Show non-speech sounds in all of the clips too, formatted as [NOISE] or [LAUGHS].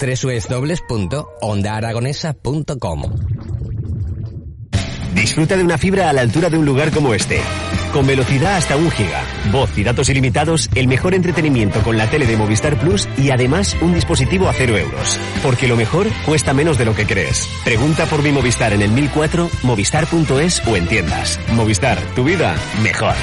www.ondaaragonesa.com Disfruta de una fibra a la altura de un lugar como este. Con velocidad hasta un giga, voz y datos ilimitados, el mejor entretenimiento con la tele de Movistar Plus y además un dispositivo a cero euros. Porque lo mejor cuesta menos de lo que crees. Pregunta por mi Movistar en el 1004, movistar.es o en tiendas. Movistar, tu vida mejor.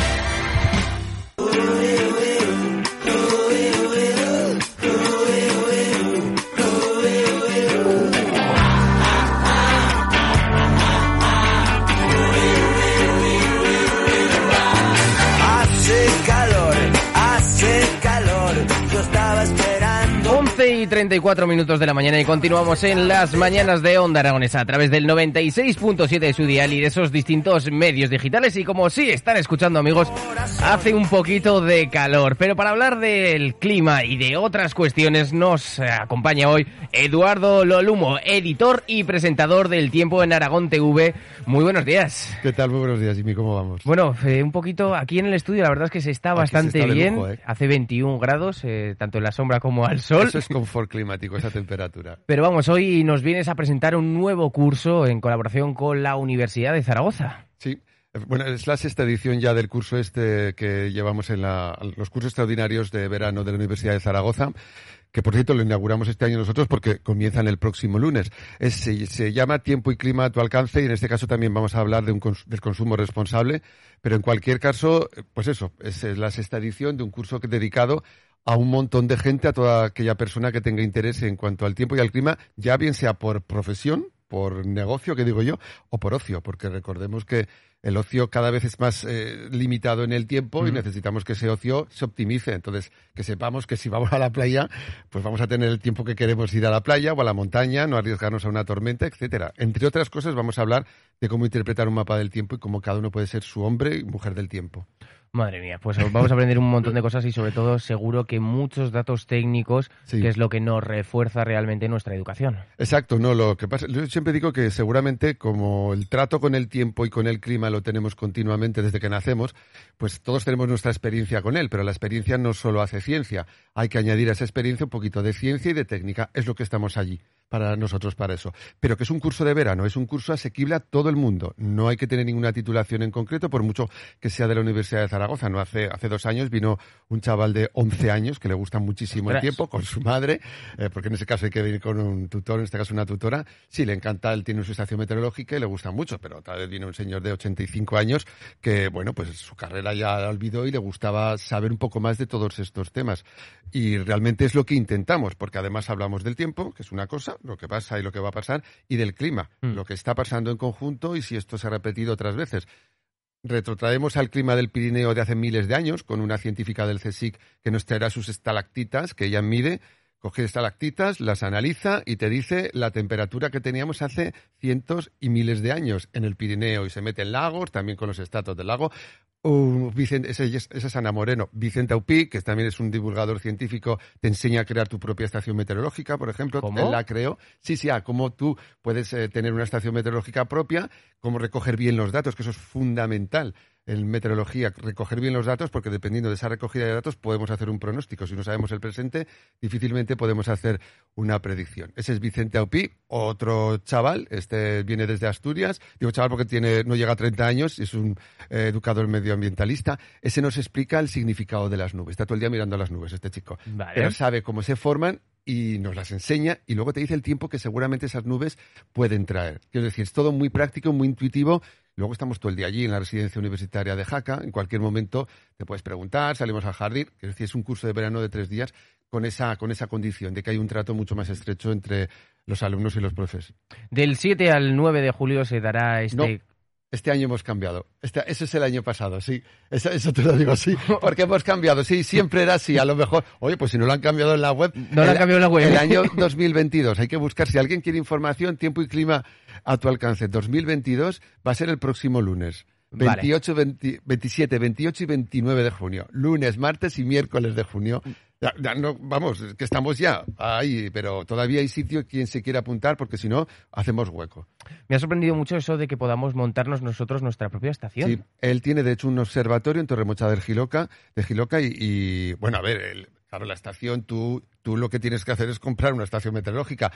Y 34 minutos de la mañana y continuamos en las mañanas de Onda Aragonesa a través del 96.7 de su dial y de esos distintos medios digitales y como sí están escuchando amigos, hace un poquito de calor, pero para hablar del clima y de otras cuestiones nos acompaña hoy Eduardo Lolumo, editor y presentador del Tiempo en Aragón TV. Muy buenos días. ¿Qué tal? Muy buenos días, Jimmy. ¿Cómo vamos? Bueno, eh, un poquito aquí en el estudio, la verdad es que se está Aquí se bastante está bien. lujo, ¿eh? Hace 21 grados, eh, tanto en la sombra como al sol. Eso es confort [LAUGHS] climático, esa temperatura. Pero vamos, hoy nos vienes a presentar un nuevo curso en colaboración con la Universidad de Zaragoza. Sí. Bueno, es la sexta edición ya del curso este que llevamos en la- los cursos extraordinarios de verano de la Universidad de Zaragoza, que por cierto lo inauguramos este año nosotros porque comienzan el próximo lunes. Es- se, se llama Tiempo y Clima a tu alcance y en este caso también vamos a hablar de un cons- del consumo responsable, pero en cualquier caso, eh, pues eso, es, es la sexta edición de un curso que- dedicado a un montón de gente, a toda aquella persona que tenga interés en cuanto al tiempo y al clima, ya bien sea por profesión, por negocio, que digo yo, o por ocio, porque recordemos que el ocio cada vez es más eh, limitado en el tiempo y necesitamos que ese ocio se optimice. Entonces, que sepamos que si vamos a la playa, pues vamos a tener el tiempo que queremos ir a la playa o a la montaña, no arriesgarnos a una tormenta, etcétera. Entre otras cosas, vamos a hablar de cómo interpretar un mapa del tiempo y cómo cada uno puede ser su hombre y mujer del tiempo. Madre mía, pues vamos a aprender un montón de cosas y sobre todo seguro que muchos datos técnicos, Sí. que es lo que nos refuerza realmente nuestra educación. Exacto, no, lo que pasa, yo siempre digo que seguramente como el trato con el tiempo y con el clima lo tenemos continuamente desde que nacemos, pues todos tenemos nuestra experiencia con él, pero la experiencia no solo hace ciencia, hay que añadir a esa experiencia un poquito de ciencia y de técnica, es lo que estamos allí para nosotros para eso. Pero que es un curso de verano, es un curso asequible a todo el mundo, no hay que tener ninguna titulación en concreto, por mucho que sea de la Universidad de Zaragoza, no hace, hace dos años vino un chaval de 11 años que le gusta muchísimo el tiempo, con su madre, eh, porque en ese caso hay que venir con un tutor, en este caso una tutora. Sí, le encanta, él tiene su estación meteorológica y le gusta mucho, pero otra vez vino un señor de 85 años que, bueno, pues su carrera ya la olvidó y le gustaba saber un poco más de todos estos temas. Y realmente es lo que intentamos, porque además hablamos del tiempo, que es una cosa, lo que pasa y lo que va a pasar, y del clima, Mm. lo que está pasando en conjunto y si esto se ha repetido otras veces. Retrotraemos al clima del Pirineo de hace miles de años con una científica del CSIC que nos traerá sus estalactitas que ella mide. Coge estalactitas, las analiza y te dice la temperatura que teníamos hace cientos y miles de años en el Pirineo y se mete en lagos, también con los estratos del lago. Uh, Vicente, ese, esa es Ana Moreno. Vicente Aupí, que también es un divulgador científico, te enseña a crear tu propia estación meteorológica, por ejemplo. ¿Cómo? Él la creó. Sí, sí, a cómo tú puedes eh, tener una estación meteorológica propia, cómo recoger bien los datos, que eso es fundamental en meteorología, recoger bien los datos, porque dependiendo de esa recogida de datos podemos hacer un pronóstico. Si no sabemos el presente, difícilmente podemos hacer una predicción. Ese es Vicente Aupí, otro chaval, este viene desde Asturias, digo chaval porque tiene, no llega a 30 años, es un eh, educador medioambientalista. Ese nos explica el significado de las nubes. Está todo el día mirando las nubes, este chico. Vale. Pero sabe cómo se forman y nos las enseña y luego te dice el tiempo que seguramente esas nubes pueden traer. Quiero decir, es todo muy práctico, muy intuitivo. Luego estamos todo el día allí en la residencia universitaria de Jaca. En cualquier momento te puedes preguntar, salimos al jardín. Quiero decir, es un curso de verano de tres días con esa, con esa condición de que hay un trato mucho más estrecho entre los alumnos y los profes. Del 7 al 9 de julio se dará este... Este año hemos cambiado. Este, ese es el año pasado, sí. Eso, eso te lo digo así. Porque hemos cambiado. Sí, siempre era así. A lo mejor, oye, pues si no lo han cambiado en la web. No lo han cambiado en la web. El año 2022. Hay que buscar. Si alguien quiere información, tiempo y clima a tu alcance. 2022 va a ser el próximo lunes. Vale. 28, 20 27, 28 y 29 de junio. Lunes, martes y miércoles de junio. Ya, ya no, vamos, que estamos ya ahí, pero todavía hay sitio quien se quiera apuntar porque si no, hacemos hueco. Me ha sorprendido mucho eso de que podamos montarnos nosotros nuestra propia estación. Sí, él tiene de hecho un observatorio en Torremocha del Giloca, de Giloca y, y, bueno, a ver, el- claro, la estación, tú, tú lo que tienes que hacer es comprar una estación meteorológica,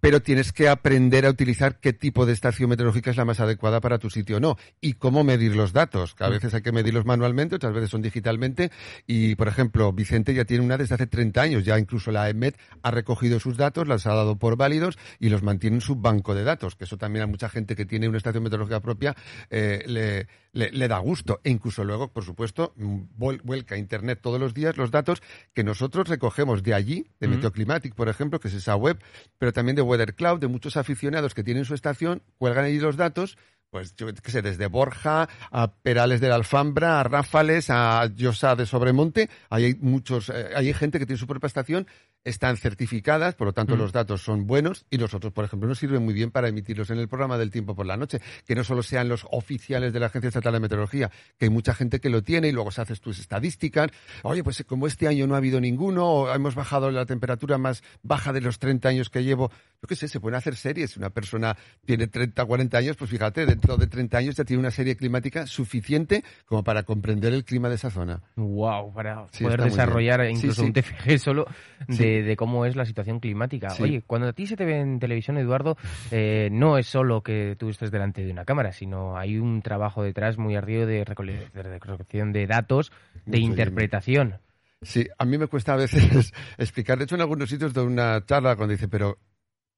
pero tienes que aprender a utilizar qué tipo de estación meteorológica es la más adecuada para tu sitio o no, y cómo medir los datos, que a veces hay que medirlos manualmente, otras veces son digitalmente, y por ejemplo, Vicente ya tiene una desde hace 30 años, ya incluso la EMET ha recogido sus datos, las ha dado por válidos y los mantiene en su banco de datos, que eso también a mucha gente que tiene una estación meteorológica propia eh, le, le- le da gusto. E incluso luego, por supuesto, mm, vuel- vuelca a Internet todos los días los datos que nosotros recogemos de allí, de. Meteoclimatic, por ejemplo, que es esa web, pero también de Weather Cloud, de muchos aficionados que tienen su estación, cuelgan ahí los datos. Pues yo qué sé, desde Borja a Perales de la Alfambra, a Ráfales, a Llosa de Sobremonte, ahí hay muchos, eh, hay gente que tiene su propia estación, están certificadas, por lo tanto Mm. los datos son buenos y nosotros, por ejemplo, nos sirven muy bien para emitirlos en el programa del tiempo por la noche, que no solo sean los oficiales de la Agencia Estatal de Meteorología, que hay mucha gente que lo tiene y luego se haces tus estadísticas. Oye, pues como este año no ha habido ninguno, o hemos bajado la temperatura más baja de los 30 años que llevo, yo qué sé, se pueden hacer series. Una persona tiene 30, 40 años, pues fíjate, dentro de 30 años ya tiene una serie climática suficiente como para comprender el clima de esa zona. Wow, para Sí, poder desarrollar. Sí, incluso sí. un TFG solo de, Sí. de cómo es la situación climática. Sí. Oye, cuando a ti se te ve en televisión, Eduardo, eh, no es solo que tú estés delante de una cámara, sino hay un trabajo detrás muy arduo de, recole- de recolección de datos, de Mucho, interpretación. Sí, a mí me cuesta a veces [LAUGHS] explicar. De hecho, en algunos sitios de una charla cuando dice, pero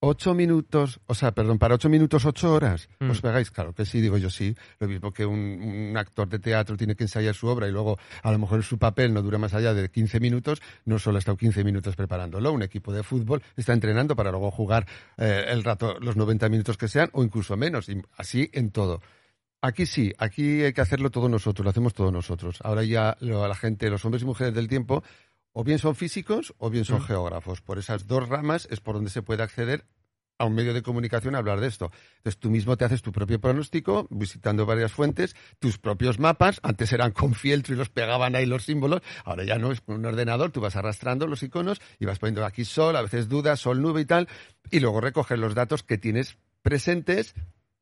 ocho minutos, o sea, perdón, para ocho minutos, ocho horas, Mm. ¿os pegáis? Claro que sí, digo yo sí. Lo mismo que un, un actor de teatro tiene que ensayar su obra y luego a lo mejor su papel no dura más allá de 15 minutos, no solo ha estado 15 minutos preparándolo. Un equipo de fútbol está entrenando para luego jugar eh, el rato, los 90 minutos que sean o incluso menos, y así en todo. Aquí sí, aquí hay que hacerlo todos nosotros, lo hacemos todos nosotros. Ahora ya lo- la gente, los hombres y mujeres del tiempo, o bien son físicos o bien son Mm. geógrafos. Por esas dos ramas es por donde se puede acceder a un medio de comunicación a hablar de esto. Entonces tú mismo te haces tu propio pronóstico, visitando varias fuentes, tus propios mapas, antes eran con fieltro y los pegaban ahí los símbolos, ahora ya no, es con un ordenador, tú vas arrastrando los iconos y vas poniendo aquí sol, a veces duda, sol, nube y tal, y luego recoges los datos que tienes presentes,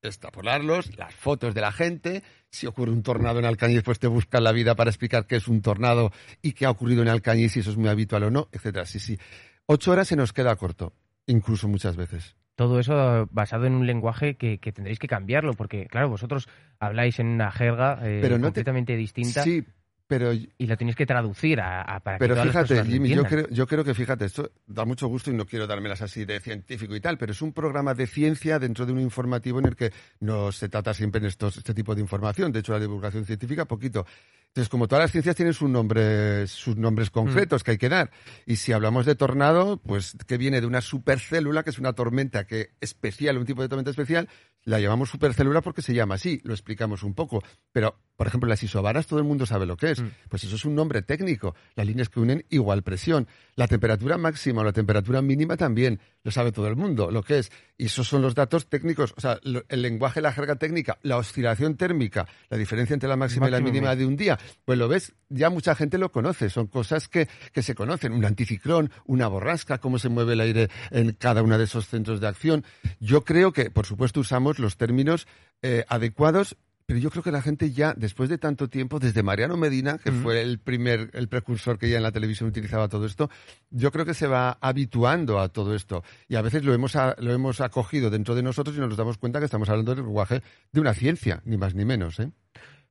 extrapolarlos, las fotos de la gente, si ocurre un tornado en Alcañiz, pues te buscan la vida para explicar qué es un tornado y qué ha ocurrido en Alcañiz, si eso es muy habitual o no, etcétera. Sí, sí. Ocho horas se nos queda corto, incluso muchas veces. Todo eso basado en un lenguaje que, que tendréis que cambiarlo, porque, claro, vosotros habláis en una jerga eh, Pero no te- completamente distinta Sí, pero y la tenéis que traducir a, a- para Pero que todas fíjate, lo Jimmy, yo creo, yo creo que fíjate, esto da mucho gusto y no quiero dármelas así de científico y tal, pero es un programa de ciencia dentro de un informativo en el que no se trata siempre en estos, este tipo de información. De hecho, la divulgación científica, poquito. Entonces, como todas las ciencias tienen sus nombres, sus nombres concretos que hay que dar. Y si hablamos de tornado, pues que viene de una supercélula, que es una tormenta que especial, un tipo de tormenta especial, la llamamos supercélula porque se llama así, lo explicamos un poco. Pero, por ejemplo, las isobaras todo el mundo sabe lo que es. Mm. Pues eso es un nombre técnico. Las líneas que unen igual presión. La temperatura máxima o la temperatura mínima también lo sabe todo el mundo lo que es. Y esos son los datos técnicos. O sea, lo- el lenguaje, la jerga técnica, la oscilación térmica, la diferencia entre la máxima y la mínima de un día. Pues lo ves, ya mucha gente lo conoce. Son cosas que, que se conocen. Un anticiclón, una borrasca, cómo se mueve el aire en cada uno de esos centros de acción. Yo creo que, por supuesto, usamos los términos eh, adecuados pero yo creo que la gente ya, después de tanto tiempo, desde Mariano Medina, que fue el primer, el precursor que ya en la televisión utilizaba todo esto, yo creo que se va habituando a todo esto. Y a veces lo hemos, a- lo hemos acogido dentro de nosotros y nos damos cuenta que estamos hablando del lenguaje de una ciencia, ni más ni menos. ¿eh?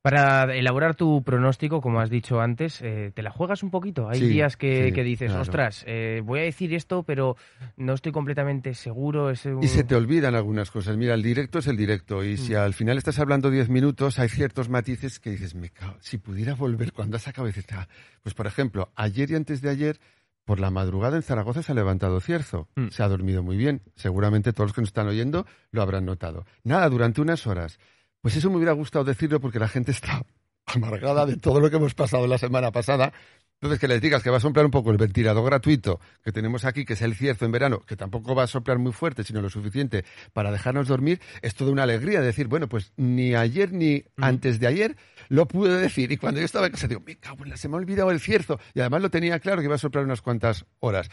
Para elaborar tu pronóstico, como has dicho antes, eh, ¿te la juegas un poquito? Hay Sí, días que, sí, que dices, claro. ostras, eh, voy a decir esto, pero no estoy completamente seguro. Es un- Y se te olvidan algunas cosas. Mira, el directo es el directo. Y si al final estás hablando 10 minutos, hay ciertos matices que dices, me cago, si pudiera volver cuando has acabado, "Ah". pues por ejemplo, ayer y antes de ayer, por la madrugada en Zaragoza se ha levantado cierzo. Mm. Se ha dormido muy bien. Seguramente todos los que nos están oyendo lo habrán notado. Nada, durante unas horas. Pues eso me hubiera gustado decirlo porque la gente está [LAUGHS] amargada de todo lo que hemos pasado la semana pasada. Entonces, que les digas que va a soplar un poco el ventilador gratuito que tenemos aquí, que es el cierzo en verano, que tampoco va a soplar muy fuerte, sino lo suficiente para dejarnos dormir, es toda una alegría decir, bueno, pues ni ayer ni antes de ayer lo pude decir. Y cuando yo estaba en casa, digo, me cago en la, se me ha olvidado el cierzo. Y además lo tenía claro que iba a soplar unas cuantas horas.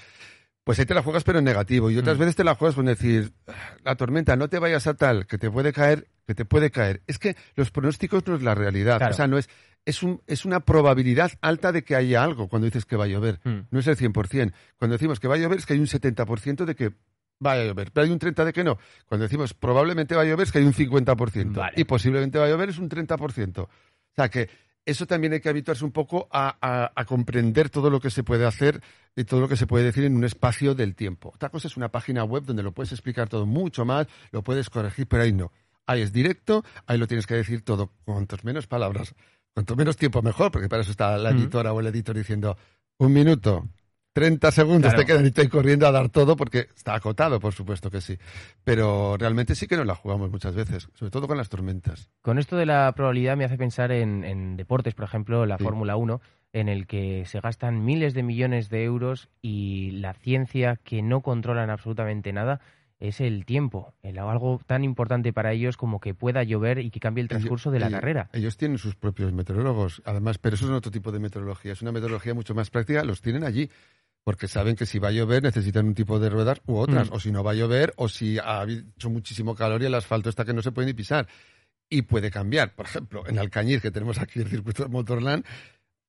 Pues ahí te la juegas, pero en negativo. Y otras Mm. veces te la juegas con decir, la tormenta, no te vayas a tal, que te puede caer, que te puede caer. Es que los pronósticos no es la realidad. Claro. O sea, no es, es, un, es una probabilidad alta de que haya algo cuando dices que va a llover. Mm. No es el 100%. Cuando decimos que va a llover es que hay un 70% de que va a llover, pero hay un 30% de que no. Cuando decimos probablemente va a llover es que hay un 50%. Vale. Y posiblemente va a llover es un 30%. O sea que eso también hay que habituarse un poco a, a- a comprender todo lo que se puede hacer y todo lo que se puede decir en un espacio del tiempo. Otra cosa es una página web donde lo puedes explicar todo mucho más, lo puedes corregir, pero ahí no. Ahí es directo, ahí lo tienes que decir todo, cuantos menos palabras, cuanto menos tiempo mejor, porque para eso está la editora o el editor diciendo un minuto, 30 segundos Claro. te quedan y estoy corriendo a dar todo porque está acotado, por supuesto que sí. Pero realmente sí que nos la jugamos muchas veces, sobre todo con las tormentas. Con esto de la probabilidad me hace pensar en, en deportes, por ejemplo, la Sí. Fórmula 1, en el que se gastan miles de millones de euros y la ciencia que no controlan absolutamente nada es el tiempo, el, algo tan importante para ellos como que pueda llover y que cambie el transcurso de la Ellos- carrera. Ellos tienen sus propios meteorólogos, además, pero eso es otro tipo de meteorología. Es una meteorología mucho más práctica, los tienen allí, porque saben que si va a llover necesitan un tipo de ruedas u otras, Mm. o si no va a llover, o si ha hecho muchísimo calor y el asfalto está que no se puede ni pisar. Y puede cambiar. Por ejemplo, en Alcañiz, que tenemos aquí el circuito de Motorland,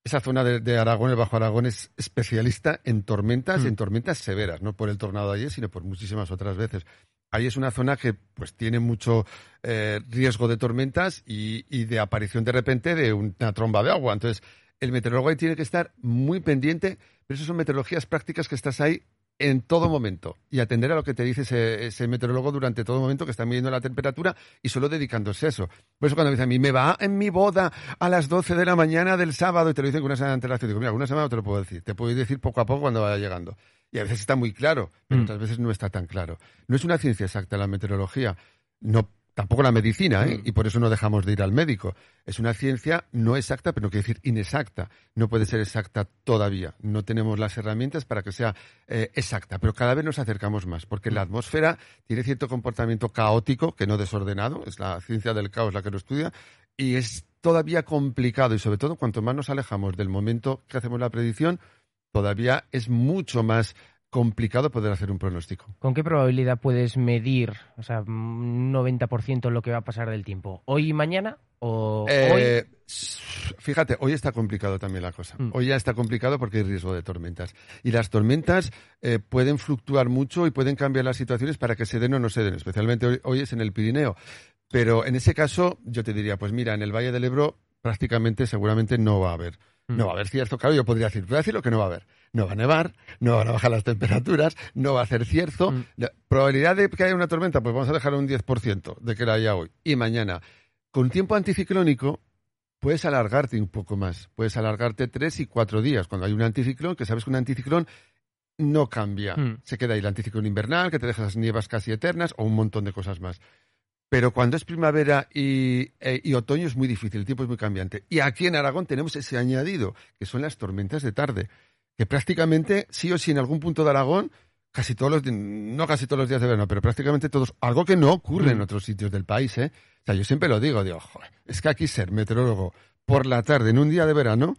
esa zona de, de Aragón, el Bajo Aragón, es especialista en tormentas, Mm. en tormentas severas, no por el tornado de ayer, sino por muchísimas otras veces. Ahí es una zona que pues tiene mucho eh, riesgo de tormentas y, y de aparición de repente de una tromba de agua. Entonces, el meteorólogo ahí tiene que estar muy pendiente, pero eso son meteorologías prácticas que estás ahí en todo momento y atender a lo que te dice ese, ese meteorólogo durante todo momento que está midiendo la temperatura y solo dedicándose a eso. Por eso cuando me dicen a mí, me va en mi boda a las 12 de la mañana del sábado y te lo dicen con una semana de antelación, digo, mira, una semana no te lo puedo decir, te puedo decir poco a poco cuando vaya llegando. Y a veces está muy claro, pero Mm. otras veces no está tan claro. No es una ciencia exacta la meteorología, no tampoco la medicina, ¿eh? Mm. y por eso no dejamos de ir al médico. Es una ciencia no exacta, pero no quiere decir inexacta. No puede ser exacta todavía. No tenemos las herramientas para que sea eh, exacta, pero cada vez nos acercamos más, porque la atmósfera tiene cierto comportamiento caótico, que no desordenado, es la ciencia del caos la que lo estudia, y es todavía complicado, y sobre todo cuanto más nos alejamos del momento que hacemos la predicción, todavía es mucho más complicado poder hacer un pronóstico. ¿Con qué probabilidad puedes medir, o sea, un 90% lo que va a pasar del tiempo? ¿Hoy y mañana? ¿O Eh, hoy? Fíjate, hoy está complicado también la cosa. Mm. Hoy ya está complicado porque hay riesgo de tormentas. Y las tormentas eh, pueden fluctuar mucho y pueden cambiar las situaciones para que se den o no se den. Especialmente hoy, hoy es en el Pirineo. Pero en ese caso, yo te diría, pues mira, en el Valle del Ebro prácticamente seguramente no va a haber. Mm. No va a haber cierzo, claro, yo podría decir, voy a decir lo que no va a haber. No va a nevar, no van a bajar las temperaturas, no va a hacer cierzo. Mm. La probabilidad de que haya una tormenta, pues vamos a dejar un 10% de que la haya hoy. Y mañana, con tiempo anticiclónico, puedes alargarte un poco más. Puedes alargarte tres y cuatro días. Cuando hay un anticiclón, que sabes que un anticiclón no cambia. Mm. Se queda ahí el anticiclón invernal, que te deja las nievas casi eternas, o un montón de cosas más. Pero cuando es primavera y, eh, y otoño es muy difícil, el tiempo es muy cambiante. Y aquí en Aragón tenemos ese añadido, que son las tormentas de tarde, que prácticamente, sí o sí, en algún punto de Aragón, casi todos los, no casi todos los días de verano, pero prácticamente todos, algo que no ocurre en Mm. otros sitios del país, ¿eh? O sea, yo siempre lo digo, digo, "Joder, es que aquí ser meteorólogo por la tarde en un día de verano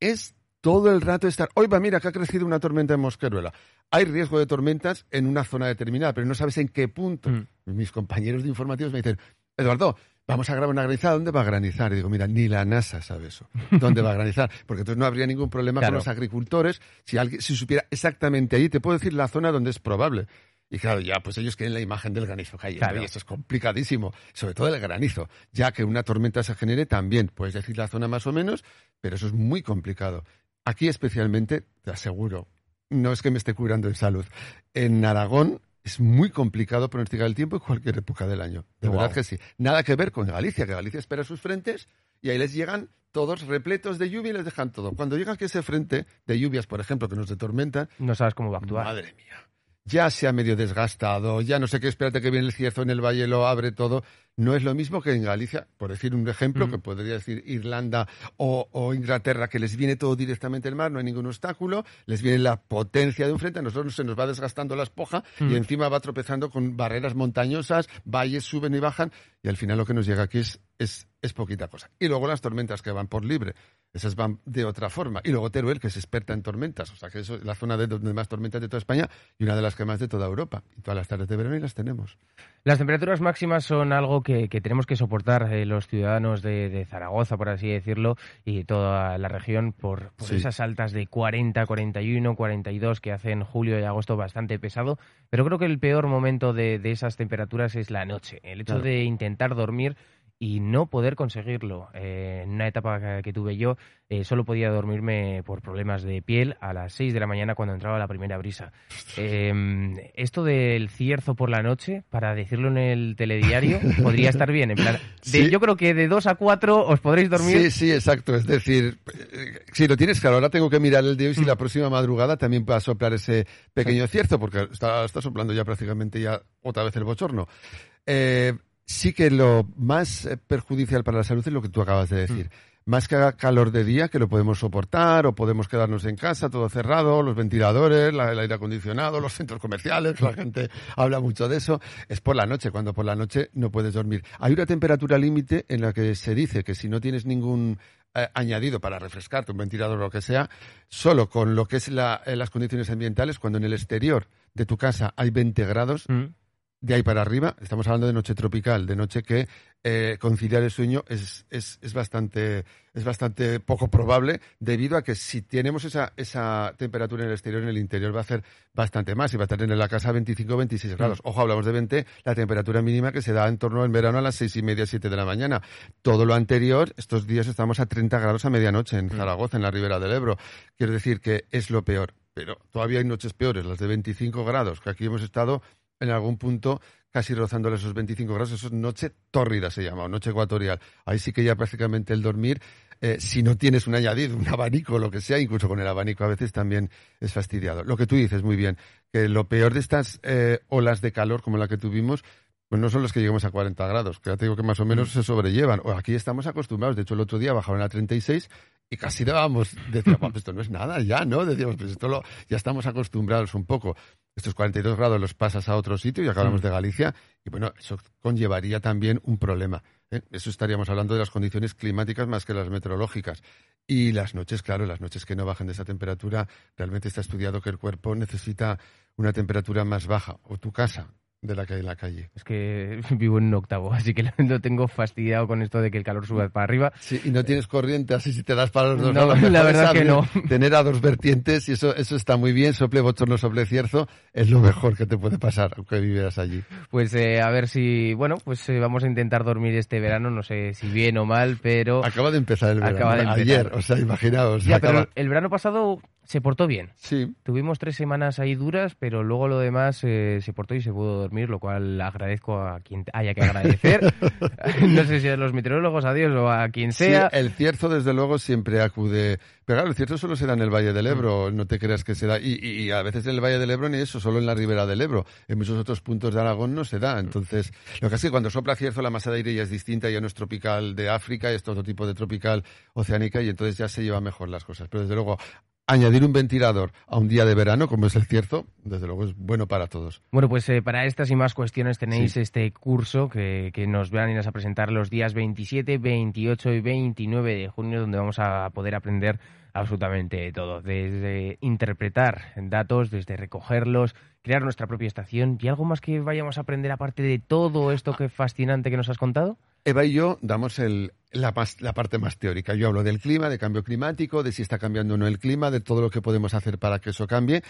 es todo el rato estar, hoy va, mira que ha crecido una tormenta en Mosqueruela. Hay riesgo de tormentas en una zona determinada, pero no sabes en qué punto. Mm. Mis compañeros de informativos me dicen, Eduardo, vamos a grabar una granizada, ¿dónde va a granizar? Y digo, mira, ni la NASA sabe eso. ¿Dónde va a granizar? [LAUGHS] Porque entonces no habría ningún problema Claro. con los agricultores si alguien si supiera exactamente allí. Te puedo decir la zona donde es probable. Y claro, ya, pues ellos quieren la imagen del granizo cayendo. Claro. Y esto es complicadísimo. Sobre todo el granizo. Ya que una tormenta se genere también. Puedes decir la zona más o menos, pero eso es muy complicado. Aquí especialmente, te aseguro, no es que me esté curando en salud. En Aragón es muy complicado pronosticar el tiempo en cualquier época del año. De verdad que sí. Nada que ver con Galicia, que Galicia espera sus frentes y ahí les llegan todos repletos de lluvia y les dejan todo. Cuando llega aquí ese frente de lluvias, por ejemplo, que nos de tormenta, No sabes cómo va a actuar. Madre mía. ya se ha medio desgastado, ya no sé qué, espérate que viene el cierzo en el valle, lo abre todo. No es lo mismo que en Galicia, por decir un ejemplo, que podría decir Irlanda o, o, Inglaterra, que les viene todo directamente del mar, no hay ningún obstáculo, les viene la potencia de un frente, a nosotros se nos va desgastando la espoja y encima va tropezando con barreras montañosas, valles suben y bajan, y al final lo que nos llega aquí es, es, es poquita cosa. Y luego las tormentas que van por libre. Esas van de otra forma. Y luego Teruel, que es experta en tormentas. O sea, que eso es la zona de donde más tormentas de toda España y una de las que más de toda Europa. Y todas las tardes de verano y las tenemos. Las temperaturas máximas son algo que, tenemos que soportar eh, los ciudadanos de, Zaragoza, por así decirlo, y toda la región por, esas altas de 40, 41, 42 que hacen julio y agosto bastante pesado. Pero creo que el peor momento de, esas temperaturas es la noche. El hecho de intentar dormir y no poder conseguirlo. Eh, en una etapa que, tuve yo, eh, solo podía dormirme por problemas de piel a las 6 de la mañana cuando entraba la primera brisa. Em, esto del cierzo por la noche, para decirlo en el telediario, [LAUGHS] podría estar bien. En plan, Yo creo que de 2 a 4 os podréis dormir. Sí, sí, exacto. Es decir, eh, si lo tienes claro, ahora tengo que mirar el día y si mm. la próxima madrugada también va a soplar ese pequeño cierzo, porque está, está soplando ya prácticamente ya otra vez el bochorno. Eh, sí que lo más eh, perjudicial para la salud es lo que tú acabas de decir. Mm. Más que haga calor de día, que lo podemos soportar, o podemos quedarnos en casa, todo cerrado, los ventiladores, el aire acondicionado, los centros comerciales, la gente habla mucho de eso, es por la noche, cuando por la noche no puedes dormir. Hay una temperatura límite en la que se dice que si no tienes ningún eh, añadido para refrescarte, un ventilador o lo que sea, solo con lo que es la, eh, las condiciones ambientales, cuando en el exterior de tu casa hay 20 grados, mm de ahí para arriba, estamos hablando de noche tropical, de noche que eh, conciliar el sueño es, es, es, bastante, es bastante poco probable, debido a que si tenemos esa, esa temperatura en el exterior, en el interior va a hacer bastante más y va a tener en la casa 25 26 grados. Mm. Ojo, hablamos de 20, la temperatura mínima que se da en torno en verano a las seis y media, siete de la mañana. Todo lo anterior, estos días estamos a 30 grados a medianoche en mm. Zaragoza, en la ribera del Ebro. Quiero decir que es lo peor. Pero todavía hay noches peores, las de 25 grados, que aquí hemos estado en algún punto casi rozándole esos 25 grados. Eso es noche tórrida, se llama, o noche ecuatorial. Ahí sí que ya prácticamente el dormir, eh, si no tienes un añadido, un abanico, lo que sea, incluso con el abanico a veces también es fastidiado. Lo que tú dices muy bien, que lo peor de estas eh, olas de calor como la que tuvimos, pues no son los que lleguemos a 40 grados, que ya te digo que más o menos mm. se sobrellevan. O aquí estamos acostumbrados, de hecho el otro día bajaron a 36 y casi dábamos, decíamos, pues esto no es nada ya, ¿no? Decíamos, pues esto lo, ya estamos acostumbrados un poco estos 42 grados los pasas a otro sitio y acabamos de Galicia y bueno, eso conllevaría también un problema. ¿eh? Eso estaríamos hablando de las condiciones climáticas más que las meteorológicas. Y las noches, claro, las noches que no bajen de esa temperatura, realmente está estudiado que el cuerpo necesita una temperatura más baja, o tu casa, de la que hay en la calle. Es que [LAUGHS] vivo en un octavo, así que [LAUGHS] lo tengo fastidiado con esto de que el calor sube para arriba. Sí, y no tienes corriente, así si te das para los dos no, [LAUGHS] La verdad que no. Tener a dos vertientes, y eso, eso está muy bien, sople bochorno, sople cierzo, es lo mejor que te puede pasar, aunque vivieras allí. Pues eh, a ver si, bueno, pues eh, vamos a intentar dormir este verano, no sé si bien o mal, pero... Acaba de empezar el verano, acaba de ayer, o sea, imaginaos. Ya, pero el verano pasado se portó bien. Sí. Tuvimos tres semanas ahí duras, pero luego lo demás eh, se portó y se pudo dormir, lo cual agradezco a quien haya que agradecer. [LAUGHS] [LAUGHS] no sé si a los meteorólogos, a Dios o a quien sea. el cierzo, desde luego, siempre acude. Pero claro, el cierzo solo se da en el Valle del Ebro, mm. no te creas que se da. Y, a veces en el Valle del Ebro ni eso, solo en la ribera del Ebro. En muchos otros puntos de Aragón no se da. Entonces, lo que es que cuando sopla cierzo, la masa de aire ya es distinta, ya no es tropical de África, es otro tipo de tropical oceánica, y entonces ya se lleva mejor las cosas. Pero desde luego, añadir un ventilador a un día de verano, como es el cierzo, desde luego es bueno para todos. Bueno, pues eh, para estas y más cuestiones tenéis este curso que, que nos van a ir a presentar los días 27, 28 y 29 de junio, donde vamos a poder aprender absolutamente todo, desde interpretar datos, desde recogerlos, crear nuestra propia estación y algo más que vayamos a aprender aparte de todo esto que fascinante que nos has contado. Eva y yo damos el, la, la, parte más teórica. Yo hablo del clima, de cambio climático, de si está cambiando o no el clima, de todo lo que podemos hacer para que eso cambie.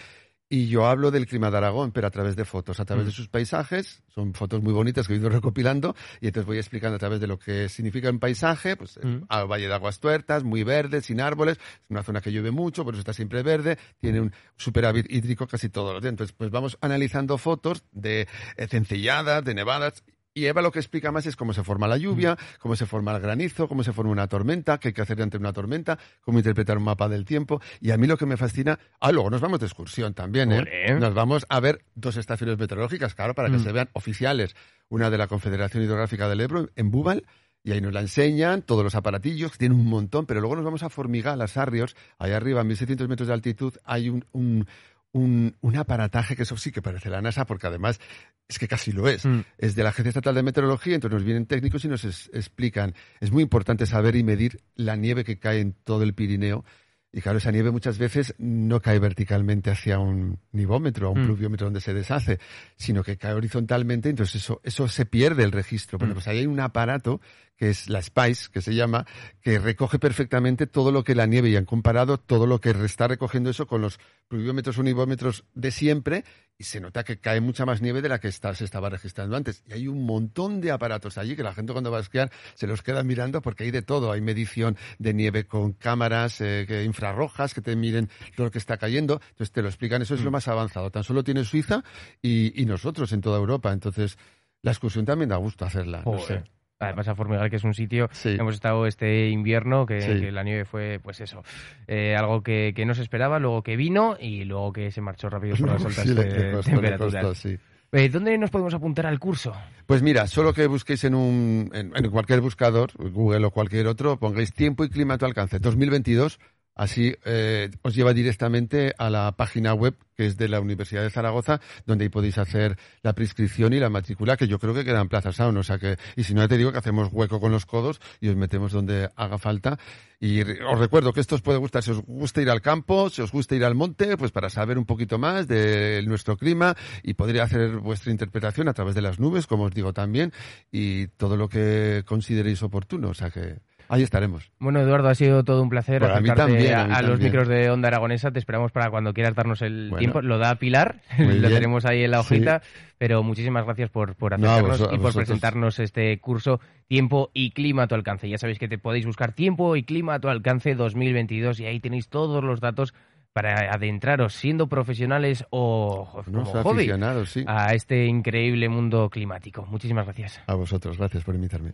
Y yo hablo del clima de Aragón, pero a través de fotos, a través de mm. sus paisajes. Son fotos muy bonitas que he ido [LAUGHS] recopilando y entonces voy explicando a través de lo que significa un paisaje, pues mm. al Valle de Aguas Tuertas, muy verde, sin árboles, es una zona que llueve mucho, por eso está siempre verde, tiene un superávit hídrico casi todos los días. Entonces, pues vamos analizando fotos de eh, de nevadas Y Eva lo que explica más es cómo se forma la lluvia, cómo se forma el granizo, cómo se forma una tormenta, qué hay que hacer ante una tormenta, cómo interpretar un mapa del tiempo. Y a mí lo que me fascina. Ah, luego nos vamos de excursión también, ¿eh? Nos vamos a ver dos estaciones meteorológicas, claro, para que Mm. se vean oficiales. Una de la Confederación Hidrográfica del Ebro, en Búbal, y ahí nos la enseñan, todos los aparatillos, que tienen un montón, pero luego nos vamos a Formigal, a Sarrios, allá arriba, a 1600 metros de altitud, hay un, un, un, un aparataje que eso sí que parece la NASA, porque además es que casi lo es. Mm. Es de la Agencia Estatal de Meteorología, entonces nos vienen técnicos y nos es- explican. Es muy importante saber y medir la nieve que cae en todo el Pirineo. Y claro, esa nieve muchas veces no cae verticalmente hacia un nivómetro, a un Mm. pluviómetro donde se deshace, sino que cae horizontalmente, entonces eso, eso se pierde el registro. Bueno, Mm. pues ahí hay un aparato que es la SPICE, que se llama, que recoge perfectamente todo lo que la nieve y han comparado todo lo que está recogiendo eso con los pluviómetros o nivómetros de siempre y se nota que cae mucha más nieve de la que está, se estaba registrando antes. Y hay un montón de aparatos allí que la gente cuando va a esquiar se los queda mirando porque hay de todo. Hay medición de nieve con cámaras eh, que- infrarrojas que te miren todo lo que está cayendo. Entonces te lo explican. Eso es Mm. lo más avanzado. Tan solo tiene Suiza y, y nosotros en toda Europa. Entonces la excursión también da gusto hacerla. no sé. Además a Formigal, que es un sitio Sí. hemos estado este invierno, que, Sí. que la nieve fue, pues eso, eh, algo que, que no se esperaba, luego que vino y luego que se marchó rápido por las [LAUGHS] altas Sí, eh, costó, temperaturas. costó. Eh, ¿Dónde nos podemos apuntar al curso? Pues mira, solo que busquéis en un en, en cualquier buscador, Google o cualquier otro, pongáis tiempo y clima a tu alcance 2022, así eh, os lleva directamente a la página web que es de la Universidad de Zaragoza, donde ahí podéis hacer la prescripción y la matrícula, que yo creo que quedan plazas aún, o sea que, y si no te digo que hacemos hueco con los codos y os metemos donde haga falta. Y os recuerdo que esto os puede gustar, si os gusta ir al campo, si os gusta ir al monte, pues para saber un poquito más de nuestro clima y podría hacer vuestra interpretación a través de las nubes, como os digo también, y todo lo que consideréis oportuno, o sea que ahí estaremos. Bueno, Eduardo, ha sido todo un placer Para mí acercarte también, a, a mí a los micros de Onda Aragonesa. Te esperamos para cuando quieras darnos el Bueno. tiempo. Lo da Pilar, [LAUGHS] lo bien. tenemos ahí en la Sí. hojita. Pero muchísimas gracias por, por acercarnos y por presentarnos este curso Tiempo y Clima a tu alcance. Ya sabéis que te podéis buscar Tiempo y Clima a tu alcance 2022 y ahí tenéis todos los datos para adentraros, siendo profesionales o como hobby, sí. a este increíble mundo climático. Muchísimas gracias. A vosotros, gracias por invitarme.